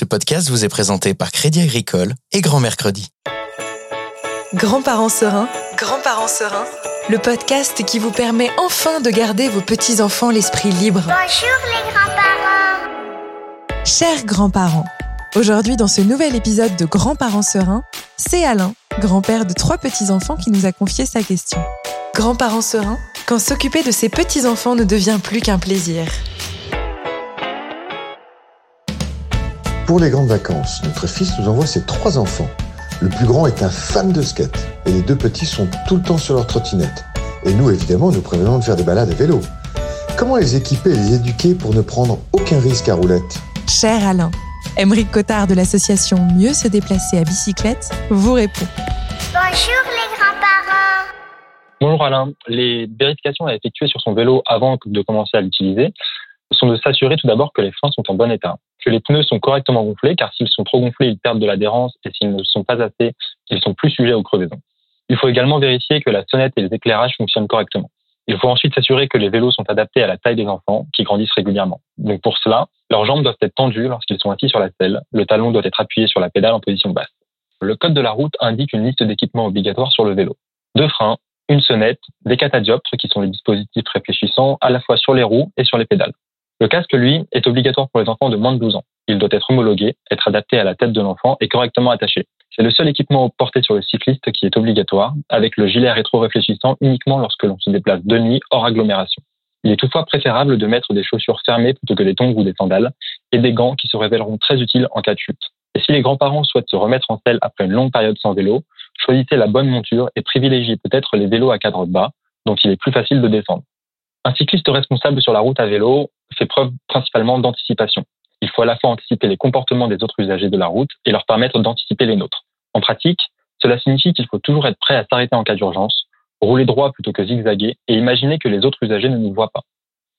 Ce podcast vous est présenté par Crédit Agricole et Grand Mercredi. Grands-parents sereins, grands-parents sereins, le podcast qui vous permet enfin de garder vos petits-enfants l'esprit libre. Bonjour les grands-parents. Chers grands-parents, aujourd'hui dans ce nouvel épisode de Grands-parents sereins, c'est Alain, grand-père de trois petits-enfants qui nous a confié sa question. Grands-parents sereins, quand s'occuper de ses petits-enfants ne devient plus qu'un plaisir. Pour les grandes vacances, notre fils nous envoie ses trois enfants. Le plus grand est un fan de skate et les deux petits sont tout le temps sur leur trottinette. Et nous, évidemment, nous prévenons de faire des balades à vélo. Comment les équiper et les éduquer pour ne prendre aucun risque à roulette? Cher Alain, Émeric Cotard de l'association Mieux se déplacer à bicyclette vous répond. Bonjour les grands-parents. Bonjour Alain. Les vérifications à effectuer sur son vélo avant de commencer à l'utiliser sont de s'assurer tout d'abord que les freins sont en bon état, que les pneus sont correctement gonflés, car s'ils sont trop gonflés, ils perdent de l'adhérence et s'ils ne sont pas assez, ils sont plus sujets aux crevaisons. Il faut également vérifier que la sonnette et les éclairages fonctionnent correctement. Il faut ensuite s'assurer que les vélos sont adaptés à la taille des enfants qui grandissent régulièrement. Donc pour cela, leurs jambes doivent être tendues lorsqu'ils sont assis sur la selle, le talon doit être appuyé sur la pédale en position basse. Le code de la route indique une liste d'équipements obligatoires sur le vélo. Deux freins, une sonnette, des catadioptres qui sont les dispositifs réfléchissants à la fois sur les roues et sur les pédales. Le casque, lui, est obligatoire pour les enfants de moins de 12 ans. Il doit être homologué, être adapté à la tête de l'enfant et correctement attaché. C'est le seul équipement porté sur le cycliste qui est obligatoire, avec le gilet rétro-réfléchissant uniquement lorsque l'on se déplace de nuit hors agglomération. Il est toutefois préférable de mettre des chaussures fermées plutôt que des tongs ou des sandales, et des gants qui se révéleront très utiles en cas de chute. Et si les grands-parents souhaitent se remettre en selle après une longue période sans vélo, choisissez la bonne monture et privilégiez peut-être les vélos à cadre bas, dont il est plus facile de descendre. Un cycliste responsable sur la route à vélo fait preuve principalement d'anticipation. Il faut à la fois anticiper les comportements des autres usagers de la route et leur permettre d'anticiper les nôtres. En pratique, cela signifie qu'il faut toujours être prêt à s'arrêter en cas d'urgence, rouler droit plutôt que zigzaguer et imaginer que les autres usagers ne nous voient pas.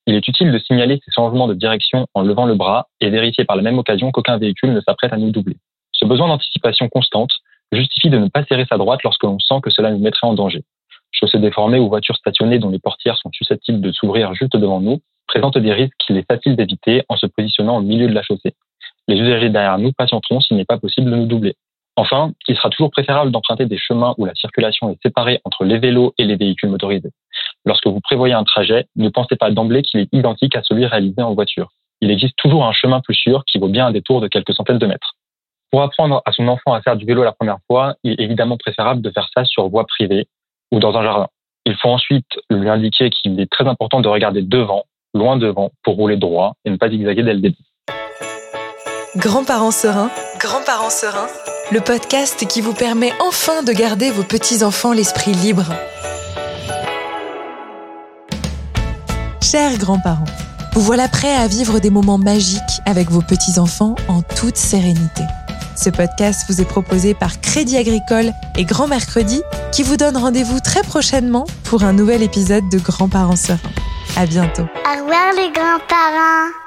Il est utile de signaler ces changements de direction en levant le bras et vérifier par la même occasion qu'aucun véhicule ne s'apprête à nous doubler. Ce besoin d'anticipation constante justifie de ne pas serrer sa droite lorsque l'on sent que cela nous mettrait en danger. Chaussées déformées ou voitures stationnées dont les portières sont susceptibles de s'ouvrir juste devant nous présentent des risques qu'il est facile d'éviter en se positionnant au milieu de la chaussée. Les usagers derrière nous patienteront s'il n'est pas possible de nous doubler. Enfin, il sera toujours préférable d'emprunter des chemins où la circulation est séparée entre les vélos et les véhicules motorisés. Lorsque vous prévoyez un trajet, ne pensez pas d'emblée qu'il est identique à celui réalisé en voiture. Il existe toujours un chemin plus sûr qui vaut bien un détour de quelques centaines de mètres. Pour apprendre à son enfant à faire du vélo la première fois, il est évidemment préférable de faire ça sur voie privée ou dans un jardin. Il faut ensuite lui indiquer qu'il est très important de regarder devant, loin devant, pour rouler droit et ne pas zigzaguer dès le début. Grands-parents sereins, grands-parents sereins, le podcast qui vous permet enfin de garder vos petits-enfants l'esprit libre. Chers grands-parents, vous voilà prêts à vivre des moments magiques avec vos petits-enfants en toute sérénité. Ce podcast vous est proposé par Crédit Agricole et Grand Mercredi qui vous donnent rendez-vous très prochainement pour un nouvel épisode de Grands-parents sereins. À bientôt. Au revoir les grands-parents.